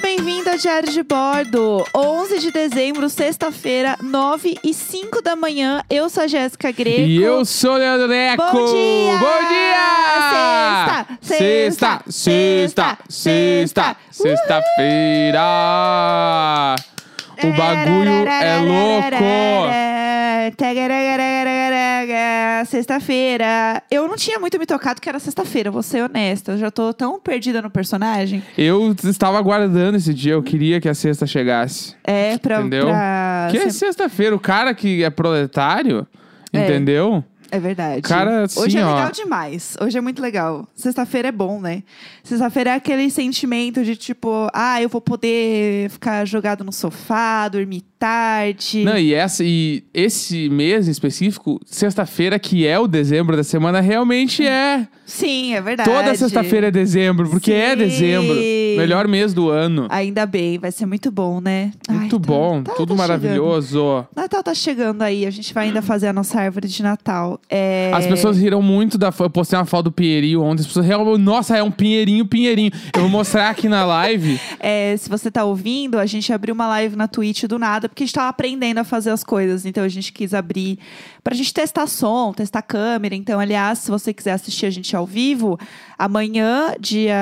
bem-vindo ao Diário de Bordo. 11 de dezembro, sexta-feira, 9 e 5 da manhã. Eu sou a Jéssica Greco. E eu sou o Leandro Neco. Bom dia! Bom dia! Sexta, Sexta, sexta, sexta, sexta-feira. O bagulho é louco. Sexta-feira. Eu não tinha muito me tocado que era sexta-feira, vou ser honesta. Eu já tô tão perdida no personagem. Eu estava aguardando esse dia, eu queria que a sexta chegasse. É, pra. Entendeu? pra- Que é sexta-feira, o cara que é proletário, É. entendeu? É verdade. Cara, assim, Hoje é ó. legal demais. Hoje é muito legal. Sexta-feira é bom, né? Sexta-feira é aquele sentimento de tipo, ah, eu vou poder ficar jogado no sofá, dormir tarde. Não, e, essa, e esse mês em específico, sexta-feira, que é o dezembro da semana, realmente é. Sim, é verdade. Toda sexta-feira é dezembro, porque é Sim. dezembro. Melhor mês do ano. Ainda bem, vai ser muito bom, né? Ai, Muito tá- bom, tá- tudo tá maravilhoso. chegando. Natal tá chegando aí, a gente vai ainda fazer a nossa árvore de Natal. É... As pessoas riram muito da. Eu postei uma foto do Pinheirinho ontem. As pessoas realmente. Nossa, é um Pinheirinho, Pinheirinho. Eu vou mostrar aqui na live. É, se você tá ouvindo, a gente abriu uma live na Twitch do nada, porque a gente tava aprendendo a fazer as coisas. Então a gente quis abrir pra gente testar som, testar câmera. Então, aliás, se você quiser assistir a gente ao vivo, amanhã, dia.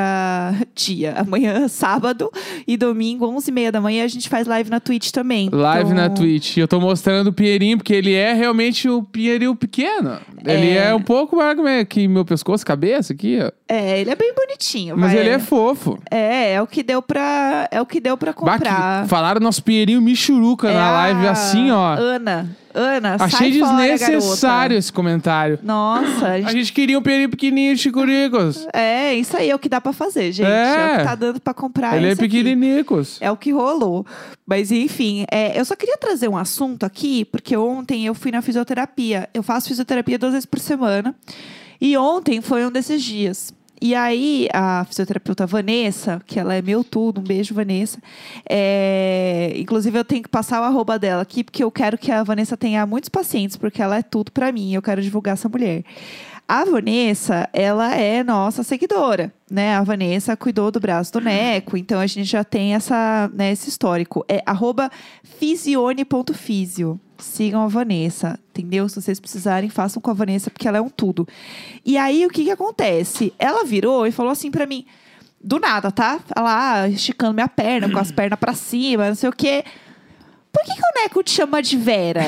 Dia. Amanhã, sábado e domingo, 11h30 da manhã, a gente faz live na Twitch também. Live Então, na Twitch. Eu tô mostrando o Pinheirinho, porque ele é realmente o Pinheirinho pequeno. Ele é um pouco maior que meu- pescoço, cabeça aqui, ó. É, ele é bem bonitinho. Mas vai. ele é fofo. É, é o que deu pra, é o que deu pra Bah, que- comprar. falaram nosso Pinheirinho Michuruca É na live assim, ó. Ana, Ana, Achei sai fora, desnecessário garota. esse comentário. Nossa, a A gente gente queria um Pinheirinho pequenininho de Chicuricos. É, isso aí é o que dá pra fazer, gente. É. É, o que tá dando pra comprar. ele é isso aqui. pequeninicos. É o que rolou. Mas enfim, é, eu só queria trazer um assunto aqui, porque ontem eu fui na fisioterapia. Eu faço fisioterapia duas vezes por semana. E ontem foi um desses dias. E aí, a fisioterapeuta Vanessa, que ela é meu tudo, um beijo, Vanessa. é, Inclusive, eu tenho que passar o arroba dela aqui, porque eu quero que a Vanessa tenha muitos pacientes, porque ela é tudo pra mim. Eu quero divulgar essa mulher. A Vanessa, ela é nossa seguidora, né? A Vanessa cuidou do braço do Neco, então a gente já tem essa, né, esse histórico. É arroba fisione.fisio. Sigam a Vanessa, entendeu? Se vocês precisarem, façam com a Vanessa, porque ela é um tudo. E aí, o que que acontece? Ela virou e falou assim pra mim, do nada, tá? Ela ah, esticando minha perna, com as pernas pra cima, não sei o quê. Por que, que o Neco te chama de Vera?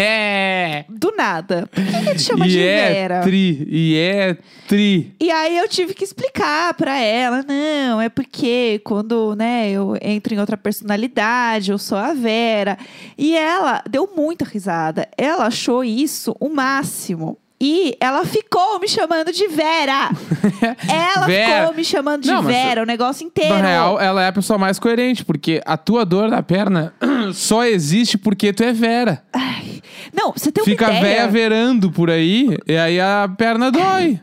Do nada. Por que, que ele te chama e de é Vera? tri, e é tri. E aí eu tive que explicar pra ela, não, é porque quando, né, eu entro em outra personalidade, eu sou a Vera. E ela deu muita risada. Ela achou isso o máximo. E ela ficou me chamando de Vera. ela Vera. ficou me chamando de Não, mas- Vera, o negócio inteiro. Na real, ela é a pessoa mais coerente, porque a tua dor na perna só existe porque tu é Vera. Não, você tem uma Fica ideia. véia verando por aí, e aí a perna dói.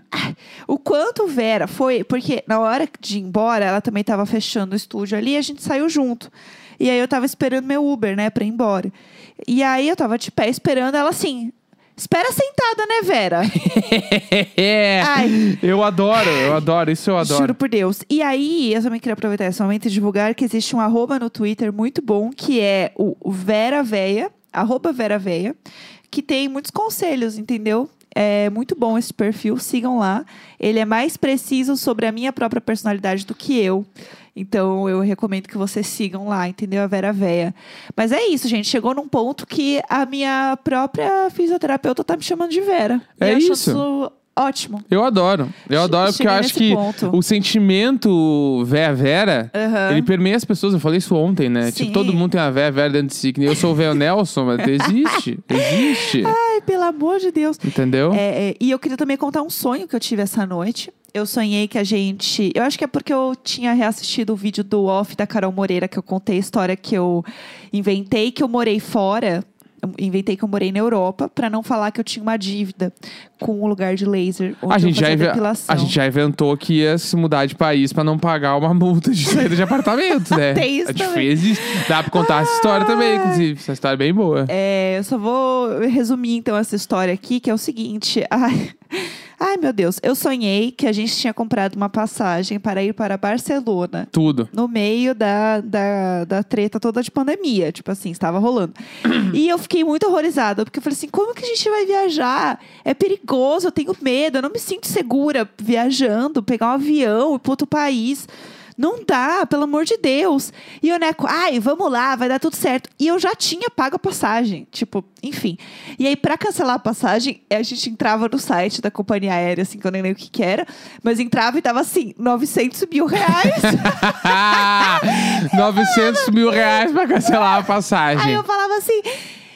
O quanto Vera foi, porque na hora de ir embora, ela também tava fechando o estúdio ali e a gente saiu junto. E aí eu tava esperando meu Uber, né, pra ir embora. E aí eu tava de pé esperando ela assim. Espera sentada, né, Vera? é. Ai. Eu adoro, eu adoro, isso eu adoro. Juro por Deus. E aí, eu também queria aproveitar esse momento e divulgar que existe um arroba no Twitter muito bom, que é o Vera Veia, arroba Vera Veia, que tem muitos conselhos, entendeu? É muito bom esse perfil, sigam lá. Ele é mais preciso sobre a minha própria personalidade do que eu. Então eu recomendo que vocês sigam lá, entendeu? A Vera Véia. Mas é isso, gente. Chegou num ponto que a minha própria fisioterapeuta tá me chamando de Vera. É e eu acho isso. ótimo. Eu adoro. Eu adoro porque eu Cheguei acho que ponto. o sentimento véia vera, Aham. ele permeia as pessoas. Eu falei isso ontem, né? Sim. Tipo, todo mundo tem uma véia vera dentro de si. Eu sou o véio Nelson, mas existe. Existe. Ai, pelo amor de Deus. Entendeu? É, é, e eu queria também contar um sonho que eu tive essa noite. Eu sonhei que a gente. Eu acho que é porque eu tinha reassistido o vídeo do off da Carol Moreira, que eu contei a história que eu inventei, que eu morei fora. Eu inventei que eu morei na Europa, pra não falar que eu tinha uma dívida com o lugar de laser. A gente, já depilação. a gente já inventou que ia se mudar de país pra não pagar uma multa de saída de apartamento, né? Tem isso a gente também. fez isso. Dá pra contar essa história também, inclusive. Essa história é bem boa. É, eu só vou resumir então essa história aqui, que é o seguinte. Ai, Ai, meu Deus. Eu sonhei que a gente tinha comprado uma passagem para ir para Barcelona. Tudo. No meio da, da, da treta toda de pandemia. Tipo assim, estava rolando. e eu fiquei muito horrorizada, porque eu falei assim: como que a gente vai viajar? É perigoso, eu tenho medo, eu não me sinto segura viajando, pegar um avião e ir para outro país. Não dá, pelo amor de Deus. E o Neco, ai, vamos lá, vai dar tudo certo. E eu já tinha pago a passagem. Tipo, enfim. E aí, pra cancelar a passagem, a gente entrava no site da companhia aérea, assim, que eu nem lembro o que, que era. Mas entrava e tava assim, 900 mil reais. 900 mil reais pra cancelar a aí passagem. eu falava assim,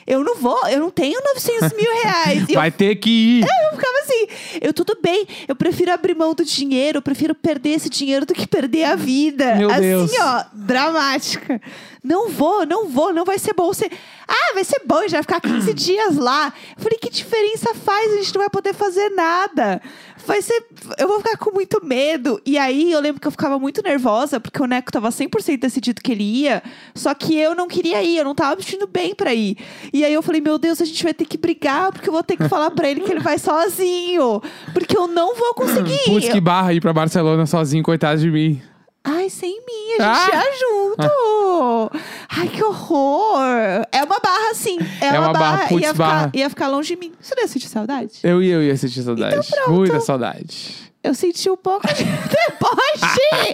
eu não vou, eu não tenho 900 mil reais. E eu Vai ter que ir. Eu ficava assim, eu tudo bem, eu prefiro abrir mão do dinheiro, eu prefiro perder esse dinheiro do que perder a vida. Meu assim, Deus. ó, dramática. Não vou, não vou, não vai ser bom. Você, ah, vai ser bom, gente vai ficar 15 dias lá. Eu falei, que diferença faz? A gente não vai poder fazer nada. Vai ser, eu vou ficar com muito medo. E aí eu lembro que eu ficava muito nervosa, porque o Neco tava 100% decidido que ele ia, só que eu não queria ir, eu não tava me sentindo bem pra ir. E aí eu falei, meu Deus, a gente vai ter que brigar, porque eu vou ter que falar pra ele que ele vai sozinho. Porque eu não vou conseguir. Putz, que barra ir pra Barcelona sozinho, coitado de mim. Ai, sem mim, a gente Ah! ia junto. Ai, que horror. É uma barra, sim. É, É uma, uma barra, barra. putz, ia, ficar, barra. ia ficar longe de mim. Você não ia sentir saudade? Eu ia, eu ia sentir saudade. Então pronto. Muita saudade. Eu senti um pouco de deboche.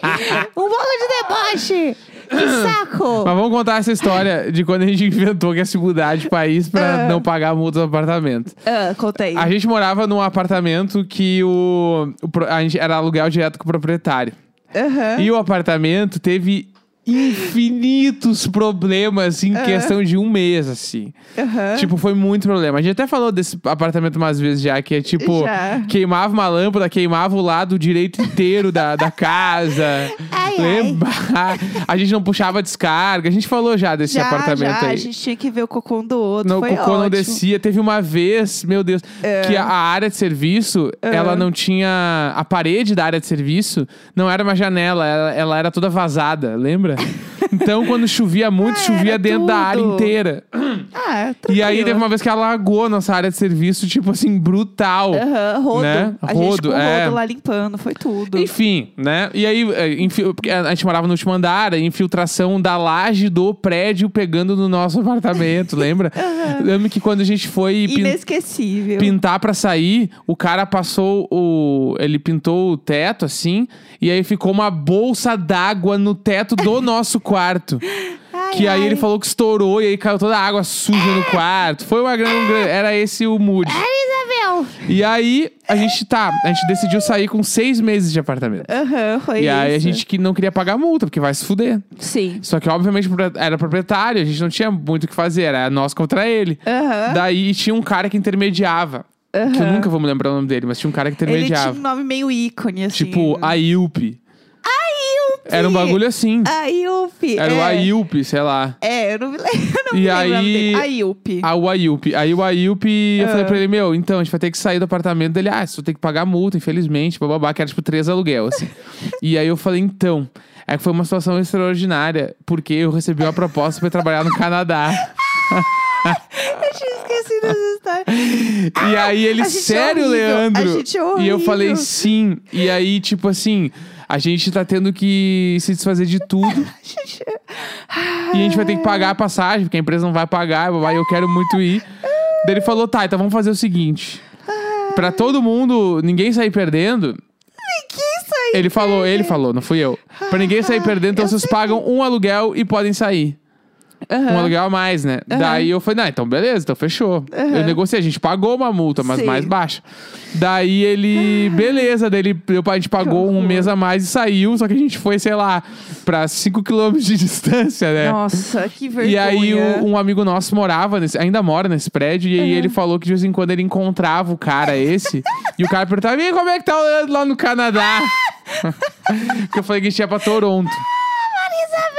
um pouco de deboche. Que saco. Mas vamos contar essa história de quando a gente inventou que ia se mudar de país pra Ah. não pagar a multa do apartamento. Ah, conta aí. A gente morava num apartamento que o, o a gente era aluguel direto com o proprietário. Aham. E o apartamento teve infinitos problemas em questão de um mês, assim. Aham. Tipo, foi muito problema. A gente até falou desse apartamento umas vezes já, que é tipo, Já. queimava uma lâmpada, queimava o lado direito inteiro da, da casa. Ai, Lembra? A gente não puxava descarga. A gente falou já desse já, apartamento já, aí. A gente tinha que ver o cocô do outro. No Foi cocô não ótimo. descia. Teve uma vez, meu Deus, É. que a, a área de serviço, ela não tinha. A parede da área de serviço não era uma janela, ela, ela era toda vazada, lembra? Cool. Então, quando chovia muito, Ah, chovia era dentro da área tudo. inteira. Ah, E aí teve uma vez que alagou nossa área de serviço, tipo assim, brutal. Aham, rodo. né? A gente Rodo, com o é. rodo lá limpando, foi tudo. Enfim, né? E aí, é, infi- porque a gente morava no último andar, a infiltração da laje do prédio pegando no nosso apartamento, lembra? Lembro que quando a gente foi pin- Inesquecível. pintar pra sair, o cara passou o. Ele pintou o teto assim, e aí ficou uma bolsa d'água no teto do nosso quarto. Ai, Que aí ai. ele falou que estourou e aí caiu toda a água suja no quarto. Foi uma grande. gran- Era esse o mood. Isabel! E aí a gente tá. A gente decidiu sair com seis meses de apartamento. Aham, foi E isso. aí a gente que não queria pagar multa, porque vai se fuder. Sim. Só que, obviamente, era proprietário, a gente não tinha muito o que fazer, era nós contra ele. Aham. Daí tinha um cara que intermediava. Que eu nunca vou me lembrar o nome dele, mas tinha um cara que Ele tinha intermediava. um nome meio ícone, assim. Tipo, Ailp. Era um bagulho assim. Ailp! Era o é. Ailp, sei lá. É, eu não me lembro. eu não E me aí-. Ailp. Ah, o Ailp. Aí o Ailp, eu Ah. falei pra ele, meu, então, a gente vai ter que sair do apartamento dele. Ah, você tem que pagar multa, infelizmente, bababá, que era tipo três aluguel, assim. e aí eu falei, então, é que foi uma situação extraordinária, porque eu recebi uma proposta pra trabalhar no Canadá. Eu tinha esquecido dessa história. E aí ele, a é sério, horrível, Leandro? a gente é e eu falei, sim. E aí, tipo assim, a gente tá tendo que se desfazer de tudo. E a gente vai ter que pagar a passagem, porque a empresa não vai pagar, e eu quero muito ir. Daí ele falou, tá, então vamos fazer o seguinte. Pra todo mundo, ninguém sair perdendo, que isso aí? ele falou, ele falou, não fui eu. Pra ninguém sair perdendo, então vocês pagam um aluguel e podem sair. Um aluguel a mais, né? Daí eu falei, não, então beleza, então fechou. Eu negociei, a gente pagou uma multa, mas Sim. mais baixa. Daí ele, beleza, daí ele, a gente pagou um mês a mais e saiu, só que a gente foi, sei lá, pra 5 quilômetros de distância, né? Nossa, que vergonha. E aí o- um amigo nosso morava, nesse, ainda mora nesse prédio, e aí ele falou que de vez em quando ele encontrava o cara esse, e o cara perguntava, e como é que tá o Leandro lá no Canadá? que eu falei que a gente ia pra Toronto.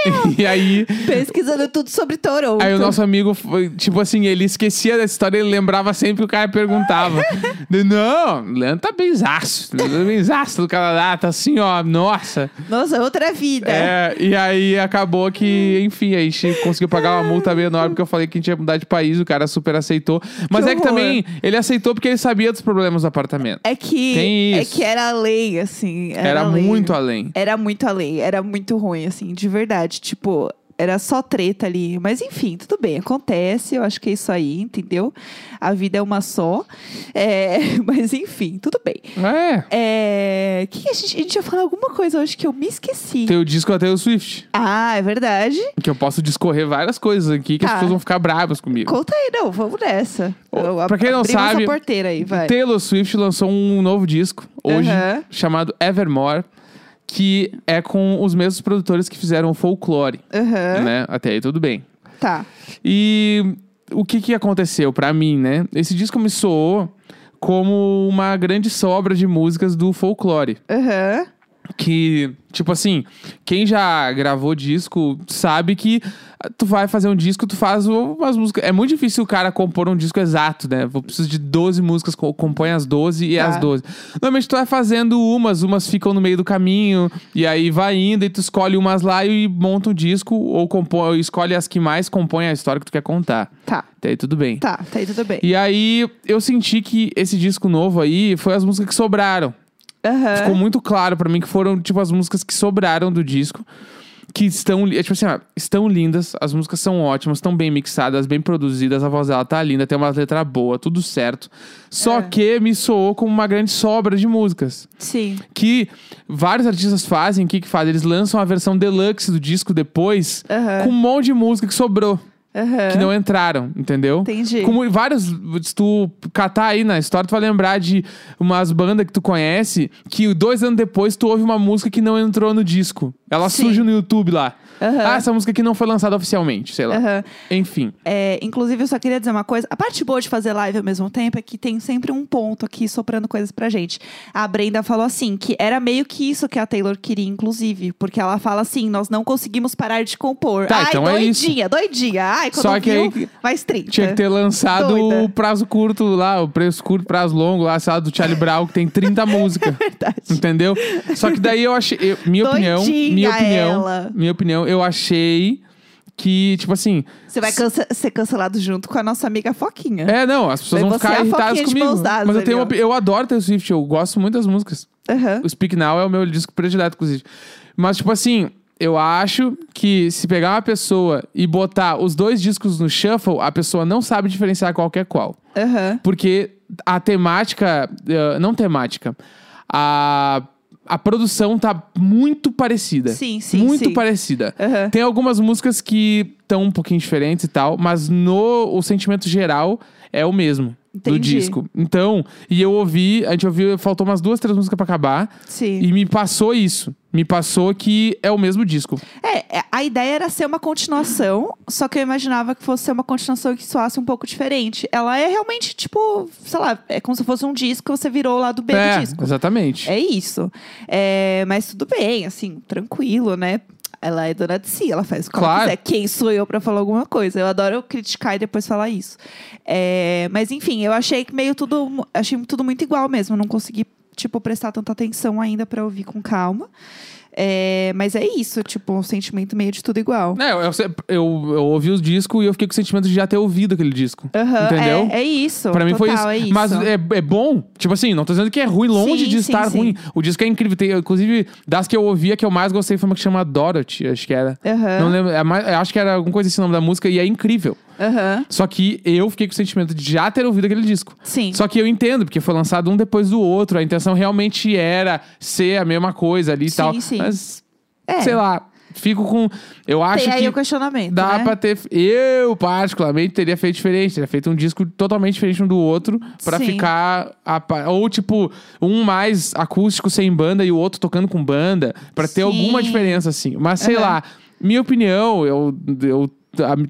Isabel! e aí, Pesquisando tudo sobre Toronto. aí o nosso amigo, foi, tipo assim, ele esquecia dessa história, ele lembrava sempre que o cara perguntava. Não, Leandro tá benzaço. Leandro tá benzaço do Canadá, tá assim, ó, nossa. Nossa, outra vida. É, e aí acabou que, enfim, a gente conseguiu pagar uma multa bem enorme, porque eu falei que a gente ia mudar de país, o cara super aceitou. Mas Que é que horror. também, ele aceitou porque ele sabia dos problemas do apartamento. É que é que era lei, assim. Era, Era lei. muito além. Era muito além, era muito ruim, assim, de verdade. Tipo, era só treta ali. Mas enfim, tudo bem, acontece. Eu acho que é isso aí, entendeu? A vida é uma só. É, mas enfim, tudo bem. É. É, que a, gente, a gente ia falar alguma coisa hoje que eu me esqueci. Tem o disco da Taylor Swift, Ah, é verdade. que eu posso discorrer várias coisas aqui que as Tá. pessoas vão ficar bravas comigo. Conta aí, não, vamos nessa. Ô, pra quem não sabe, porteira aí, vai. Taylor Swift lançou um novo disco hoje, Aham. chamado Evermore, que é com os mesmos produtores que fizeram o Folklore, Aham, né? Até aí tudo bem. Tá. E o que que aconteceu pra mim, né? Esse disco me soou como uma grande sobra de músicas do Folklore. Aham. Que, tipo assim, quem já gravou disco sabe que ah, tu vai fazer um disco, tu faz umas músicas. É muito difícil o cara compor um disco exato, né? Eu preciso de 12 músicas, co- compõe as 12 e Tá. as 12. Normalmente tu vai fazendo umas, umas ficam no meio do caminho, e aí vai indo, e tu escolhe umas lá e monta um disco, ou, compõe, escolhe as que mais compõem a história que tu quer contar. Tá. Até aí tudo bem. Tá, tá aí tudo bem. E aí eu senti que esse disco novo aí foi as músicas que sobraram. Aham. Ficou muito claro pra mim que foram, tipo, as músicas que sobraram do disco. Que estão, é, tipo assim, ó, estão lindas, as músicas são ótimas, estão bem mixadas, bem produzidas, a voz dela tá linda, tem uma letra boa, tudo certo. Só É. que me soou como uma grande sobra de músicas. Sim. Que vários artistas fazem, o que que fazem? Eles lançam a versão deluxe do disco depois, Aham. com um monte de música que sobrou, Aham. que não entraram, entendeu? Entendi. Como vários, se tu catar aí na história, tu vai lembrar de umas bandas que tu conhece que dois anos depois tu ouve uma música que não entrou no disco. Ela Sim. surge no YouTube lá. Aham. Ah, essa música aqui não foi lançada oficialmente, sei lá. Aham. Enfim. É, inclusive, eu só queria dizer uma coisa. A parte boa de fazer live ao mesmo tempo é que tem sempre um ponto aqui soprando coisas pra gente. A Brenda falou assim, que era meio que isso que a Taylor queria, inclusive. Porque ela fala assim, nós não conseguimos parar de compor. Tá, Ai, então é isso. doidinha, doidinha. Ai, quando Só que viu, aí que- mais 30. Tinha que ter lançado Doida. o prazo curto lá, o preço curto, prazo longo lá, sei lá, do Charlie Brown, que tem 30 músicas. Verdade. Entendeu? Só que daí eu achei. eu- minha opinião. Doidinha Minha opinião. ela. Minha opinião, eu achei que, tipo assim. Você vai ser cancelado junto com a nossa amiga Foquinha. É, não, as pessoas Daí vão ficar é irritadas comigo. dadas Mas eu tenho uma, eu adoro Taylor Swift, eu gosto muito das músicas. Aham. O Speak Now é o meu disco predileto, inclusive. Mas, tipo assim, eu acho que se pegar uma pessoa e botar os dois discos no shuffle, a pessoa não sabe diferenciar qual que é qual. Aham. Porque a temática. eh, não temática. A. A produção tá muito parecida. Sim, sim, Muito sim. parecida. Aham. Tem algumas músicas que estão um pouquinho diferentes e tal, mas no o sentimento geral é o mesmo do Entendi. disco. Então, e eu ouvi, a gente ouviu, faltou umas duas, três músicas pra acabar, Sim. e me passou isso. Me passou que é o mesmo disco. É, é, a ideia era ser uma continuação, só que eu imaginava que fosse ser uma continuação que soasse um pouco diferente. Ela é realmente, tipo, sei lá, é como se fosse um disco que você virou lá do B é, do disco. exatamente. É isso. É, mas tudo bem, assim, tranquilo, né? Ela é dona de si, ela faz o que ela Claro. quiser. Quem sou eu pra falar alguma coisa? Eu adoro criticar e depois falar isso. É, mas enfim, eu achei que meio tudo. Achei tudo muito igual mesmo. Não consegui, tipo, prestar tanta atenção ainda pra ouvir com calma. É, mas é isso, tipo, um sentimento meio de tudo igual. É, eu, eu, eu, ouvi os discos e eu fiquei com o sentimento de já ter ouvido aquele disco. Aham, entendeu? É, é isso. Pra mim foi isso. total, É isso. Mas é, é bom. Tipo assim, não tô dizendo que é ruim, longe Sim, de sim, estar sim. ruim. O disco é incrível. Tem, inclusive, das que eu ouvi, a que eu mais gostei foi uma que chama Dorothy, acho que era. Aham. Não lembro. é acho que era alguma coisa esse nome da música e é incrível. Aham. Só que eu fiquei com o sentimento de já ter ouvido aquele disco. Sim. Só que eu entendo, porque foi lançado um depois do outro. A intenção realmente era ser a mesma coisa ali e Sim, tal. sim. Mas, É. sei lá, fico com. Eu acho Tem aí que. o questionamento. Dá né? pra ter. Eu, particularmente, teria feito diferente. Teria feito um disco totalmente diferente um do outro. Pra Sim. ficar. a Ou, tipo, um mais acústico sem banda e o outro tocando com banda. Pra ter alguma diferença, assim. Mas sei Aham. lá. Minha opinião, eu, eu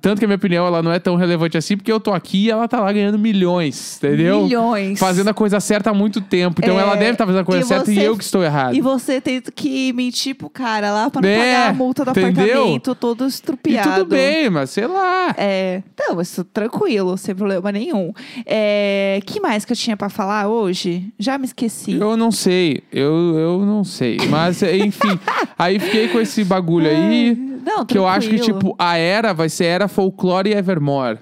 Tanto que a minha opinião ela não é tão relevante assim, porque eu tô aqui e ela tá lá ganhando milhões, entendeu? Milhões. Fazendo a coisa certa há muito tempo. Então É, ela deve estar fazendo a coisa e certa e você- eu que estou errado. E você tem que mentir pro cara lá pra não É, pagar a multa do entendeu? apartamento todo E estrupiado. tudo bem, mas sei lá. É, não, isso tranquilo, sem problema nenhum. É, que mais que eu tinha pra falar hoje? Já me esqueci. Eu não sei, eu, eu não sei. Mas, enfim, aí fiquei com esse bagulho aí. Não, Que eu acho que, tipo, a era vai ser era folclore e Evermore.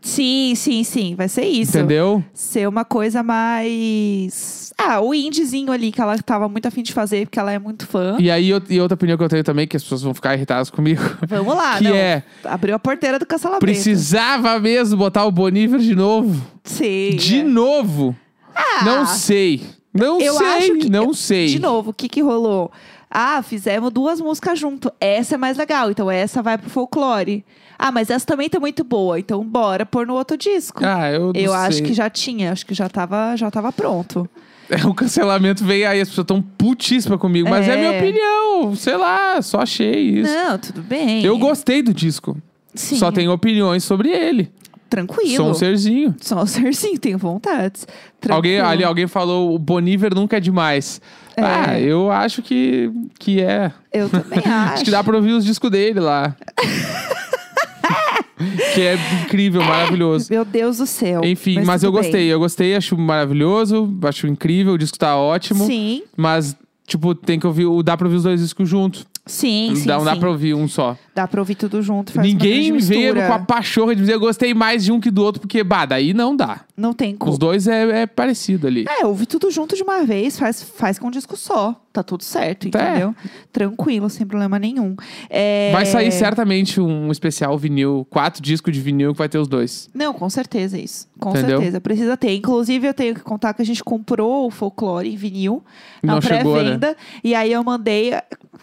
Sim, sim, sim, vai ser isso. Entendeu? Ser uma coisa mais. Ah, o indiezinho ali que ela tava muito afim de fazer, porque ela é muito fã. E aí, e outra opinião que eu tenho também, que as pessoas vão ficar irritadas comigo, Vamos lá, que não. é, Abriu a porteira do cancelamento. precisava mesmo botar o Boniver de novo. Sim. De é. novo. Ah, Não sei. Não eu sei, acho que- não sei. De novo, o que que rolou? Ah, fizemos duas músicas junto. Essa é mais legal, então essa vai pro folclore. Ah, mas essa também tá muito boa, então bora pôr no outro disco. Ah, eu não eu acho sei. que já tinha, acho que já tava, já tava pronto. O cancelamento veio aí, as pessoas estão putíssimas comigo. Mas é. É. minha opinião. Sei lá, só achei isso. Não, tudo bem. Eu gostei do disco. Sim, Só tenho opiniões sobre ele. Tranquilo. Sou um serzinho. Só um serzinho, tenho vontades. Alguém, Tranquilo. ali, alguém falou o Boniver nunca é demais. É. Ah, eu acho que, que é. Eu também acho. Acho que dá pra ouvir os discos dele lá. que é incrível, maravilhoso. Meu Deus do céu. Enfim, mas, eu tudo bem. gostei. Eu gostei, acho maravilhoso, acho incrível, o disco tá ótimo. Sim, Mas, tipo, tem que ouvir, dá pra ouvir os dois discos juntos. Sim, sim. Não dá pra ouvir um só. Dá pra ouvir tudo junto. Faz uma Ninguém grande veio mistura. com a pachorra de dizer eu gostei mais de um que do outro, porque, bah, daí não dá. Não tem como. Os dois é, é parecido ali. É, ouve tudo junto de uma vez, faz, faz com um disco só. Tá tudo certo, É. entendeu? Tranquilo, sem problema nenhum. É... Vai sair certamente um especial vinil, quatro discos de vinil que vai ter os dois. Não, com certeza isso. Com Entendeu? certeza. Precisa ter. Inclusive, eu tenho que contar que a gente comprou o folclore em vinil na né? pré-venda. E aí eu mandei.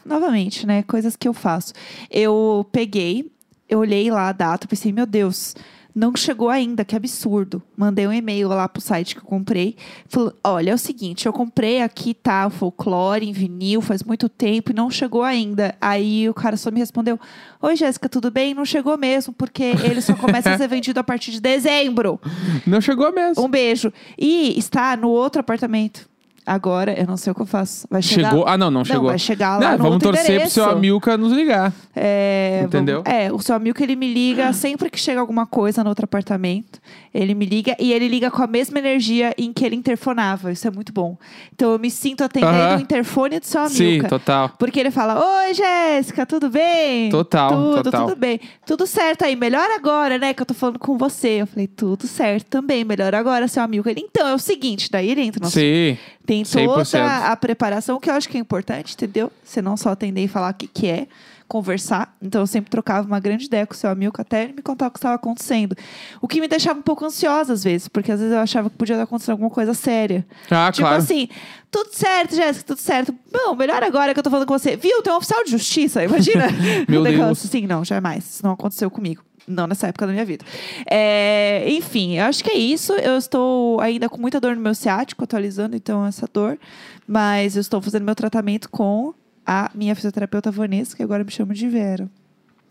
Novamente, né? Coisas que eu faço. Eu peguei, eu olhei lá a data, pensei, meu Deus. Não chegou ainda, que absurdo. Mandei um e-mail lá pro site que eu comprei. Falou: olha, é o seguinte, eu comprei aqui, tá, o folclore em vinil faz muito tempo e não chegou ainda. Aí o cara só me respondeu: Oi, Jéssica, tudo bem? Não chegou mesmo, porque ele só começa a ser vendido a partir de dezembro. Não chegou mesmo. Um beijo. E está no outro apartamento. Agora, eu não sei o que eu faço. Vai chegar. Chegou? Ah, não, não chegou. vai chegar lá Não, no vamos torcer pro seu endereço. Amilca nos ligar. É, Entendeu? vamos- é, o seu que ele me liga sempre que chega alguma coisa no outro apartamento. Ele me liga e ele liga com a mesma energia em que ele interfonava. Isso é muito bom. Então eu me sinto atendendo Aham. o interfone do seu amigo. Sim, total. Porque ele fala: Oi, Jéssica, tudo bem? Total, Tudo, total. tudo bem. Tudo certo aí, melhor agora, né? Que eu tô falando com você. Eu falei: Tudo certo também, melhor agora, seu amigo. Ele, então, é o seguinte, daí ele entra no Sim. tem 100%. toda a preparação, que eu acho que é importante, entendeu? Você não só atender e falar o que, que é, conversar. Então, eu sempre trocava uma grande ideia com o seu amigo, até ele me contar o que estava acontecendo. O que me deixava um pouco ansiosa, às vezes, porque às vezes eu achava que podia estar acontecendo alguma coisa séria. Ah, tipo claro. assim, tudo certo, Jéssica, tudo certo. Bom, melhor agora que eu tô falando com você. Viu, tem um oficial de justiça, imagina. Meu Deus. assim, não, jamais. Isso não aconteceu comigo. Não nessa época da minha vida. É, enfim, eu acho que é isso. Eu estou ainda com muita dor no meu ciático, atualizando então essa dor. Mas eu estou fazendo meu tratamento com a minha fisioterapeuta Vanessa, que agora me chama de Vera.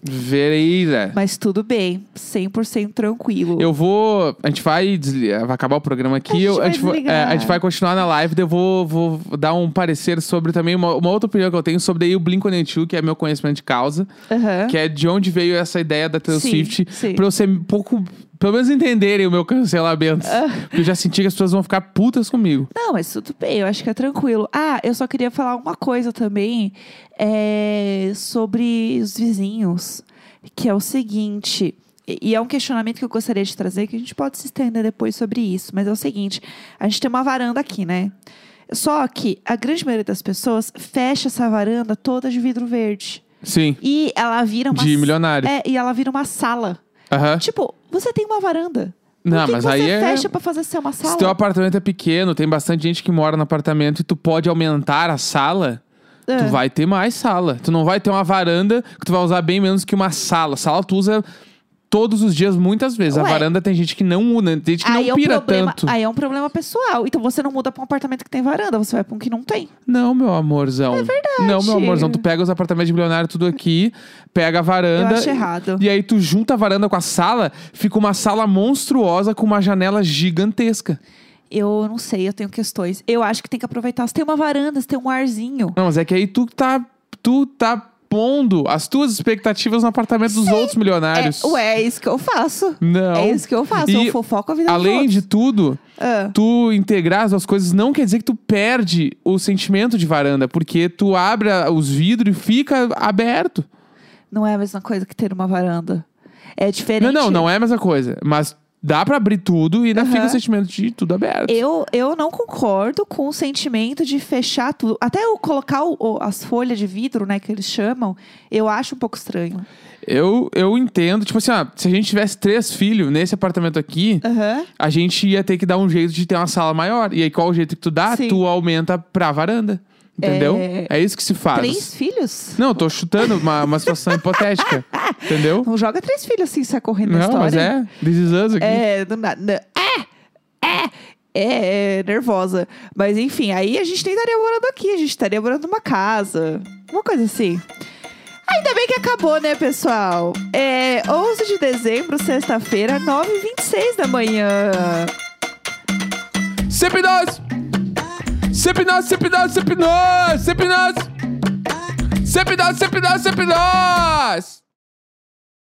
Vereira. Mas tudo bem, 100% tranquilo. Eu vou. A gente vai, vai acabar o programa aqui. A gente eu- vai vai, desligar. é, a gente vai continuar na live. Eu vou, vou dar um parecer sobre também uma, uma outra opinião que eu tenho sobre o Blink-182, que é meu conhecimento de causa. Que é de onde veio essa ideia da Taylor Sim, Swift. sim. Pra eu ser um pouco. Pelo menos entenderem o meu cancelamento. Ah. Porque eu já senti que as pessoas vão ficar putas comigo. Não, mas tudo bem, eu acho que é tranquilo. Ah, eu só queria falar uma coisa também é, sobre os vizinhos, que é o seguinte. e- E é um questionamento que eu gostaria de trazer, que a gente pode se estender depois sobre isso. Mas é o seguinte: a gente tem uma varanda aqui, né? Só que a grande maioria das pessoas fecha essa varanda toda de vidro verde. Sim. E ela vira uma. De milionário. É, e ela vira uma sala. Aham. Tipo, você tem uma varanda. Por Não, que mas que aí você é- fecha pra fazer ser uma sala? Se teu apartamento é pequeno, tem bastante gente que mora no apartamento e tu pode aumentar a sala, É. tu vai ter mais sala. Tu não vai ter uma varanda que tu vai usar bem menos que uma sala. Sala tu usa todos os dias, muitas vezes. A Ué. varanda tem gente que não muda, tem gente que aí, não é um pira problema, tanto. aí é um problema pessoal. Então você não muda pra um apartamento que tem varanda, você vai pra um que não tem. Não, meu amorzão. É verdade. Não, meu amorzão. Tu pega os apartamentos de milionário tudo aqui, pega a varanda. Eu acho errado. E aí tu junta a varanda com a sala, fica uma sala monstruosa com uma janela gigantesca. Eu não sei, eu tenho questões. Eu acho que tem que aproveitar. Você tem uma varanda, você tem um arzinho. Não, mas é que aí tu tá. Tu tá pondo as tuas expectativas no apartamento dos outros milionários. É, ué, é isso que eu faço. Não. É isso que eu faço. E, eu fofoco a vida Além de tudo, Ah. tu integrar as duas coisas não quer dizer que tu perde o sentimento de varanda, porque tu abre os vidros e fica aberto. Não é a mesma coisa que ter uma varanda. É diferente. Não, não, não é a mesma coisa. Mas dá pra abrir tudo e ainda Aham. fica o sentimento de tudo aberto. Eu, eu não concordo com o sentimento de fechar tudo. Até eu colocar o- as folhas de vidro, né, que eles chamam, eu acho um pouco estranho. Eu, eu entendo, tipo assim, ó, se a gente tivesse três filhos nesse apartamento aqui, Aham. a gente ia ter que dar um jeito de ter uma sala maior. E aí, qual o jeito que tu dá? Sim. Tu aumenta pra varanda. Entendeu? É... é... isso que se faz. Três filhos? Não, tô chutando uma, uma situação hipotética. Entendeu? Não joga três filhos assim, sai correndo Não, na história. mas é. This is us aqui. É, do nada. É! É! É, é, nervosa. Mas enfim, aí a gente nem estaria morando aqui, a gente estaria morando numa casa. Uma coisa assim. Ainda bem que acabou, né, pessoal? É 11 de dezembro, sexta-feira, 9h26 da manhã. CP2! Sepnose, sepnose, sepnose, sepnose. Sepnose, sepnose, sepnose.